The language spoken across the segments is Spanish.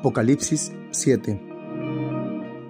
Apocalipsis 7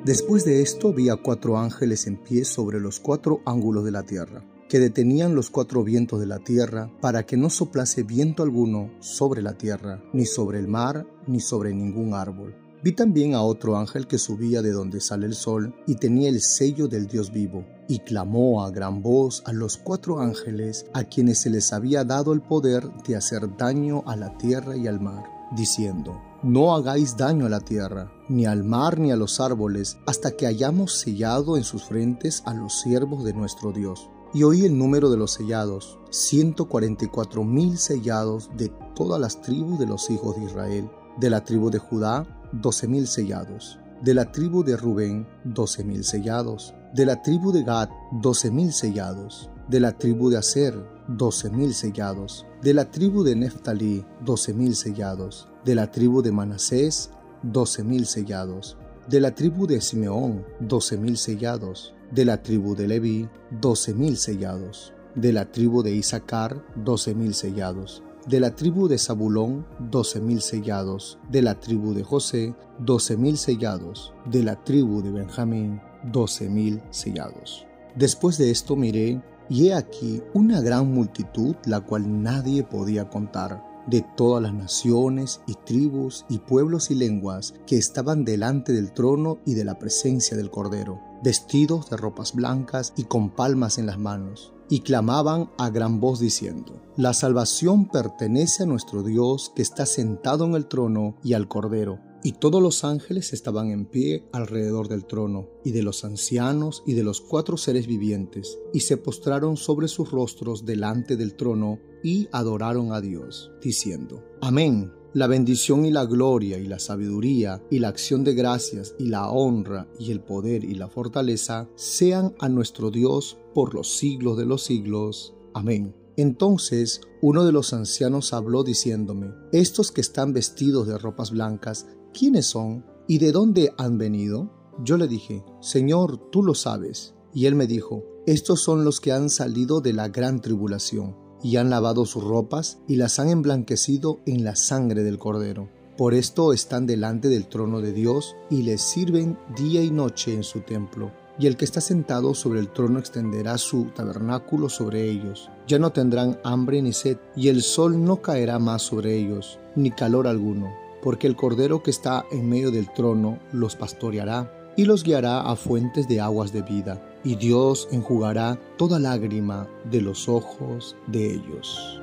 Después de esto vi a cuatro ángeles en pie sobre los cuatro ángulos de la tierra, que detenían los cuatro vientos de la tierra para que no soplase viento alguno sobre la tierra, ni sobre el mar, ni sobre ningún árbol. Vi también a otro ángel que subía de donde sale el sol y tenía el sello del Dios vivo, y clamó a gran voz a los cuatro ángeles a quienes se les había dado el poder de hacer daño a la tierra y al mar, diciendo, no hagáis daño a la tierra, ni al mar, ni a los árboles, hasta que hayamos sellado en sus frentes a los siervos de nuestro Dios. Y oí el número de los sellados, ciento cuarenta y cuatro mil sellados de todas las tribus de los hijos de Israel. De la tribu de Judá, doce mil sellados. De la tribu de Rubén, doce mil sellados. De la tribu de Gad, doce mil sellados. De la tribu de Aser, doce sellados. De la tribu de Neftalí, doce mil sellados. De la tribu de Manasés, doce mil sellados, de la tribu de Simeón, doce mil sellados, de la tribu de Leví, doce mil sellados, de la tribu de Isaacar, doce mil sellados, de la tribu de Zabulón, doce mil sellados, de la tribu de José, doce mil sellados, de la tribu de Benjamín, doce mil sellados. Después de esto miré, y he aquí una gran multitud, la cual nadie podía contar de todas las naciones y tribus y pueblos y lenguas que estaban delante del trono y de la presencia del Cordero, vestidos de ropas blancas y con palmas en las manos, y clamaban a gran voz diciendo, La salvación pertenece a nuestro Dios que está sentado en el trono y al Cordero y todos los ángeles estaban en pie alrededor del trono, y de los ancianos y de los cuatro seres vivientes, y se postraron sobre sus rostros delante del trono, y adoraron a Dios, diciendo, Amén. La bendición y la gloria y la sabiduría y la acción de gracias y la honra y el poder y la fortaleza sean a nuestro Dios por los siglos de los siglos. Amén. Entonces uno de los ancianos habló diciéndome, Estos que están vestidos de ropas blancas, ¿quiénes son y de dónde han venido? Yo le dije, Señor, tú lo sabes. Y él me dijo, estos son los que han salido de la gran tribulación, y han lavado sus ropas y las han emblanquecido en la sangre del Cordero. Por esto están delante del trono de Dios y les sirven día y noche en su templo. Y el que está sentado sobre el trono extenderá su tabernáculo sobre ellos. Ya no tendrán hambre ni sed, y el sol no caerá más sobre ellos, ni calor alguno porque el Cordero que está en medio del trono los pastoreará y los guiará a fuentes de aguas de vida, y Dios enjugará toda lágrima de los ojos de ellos.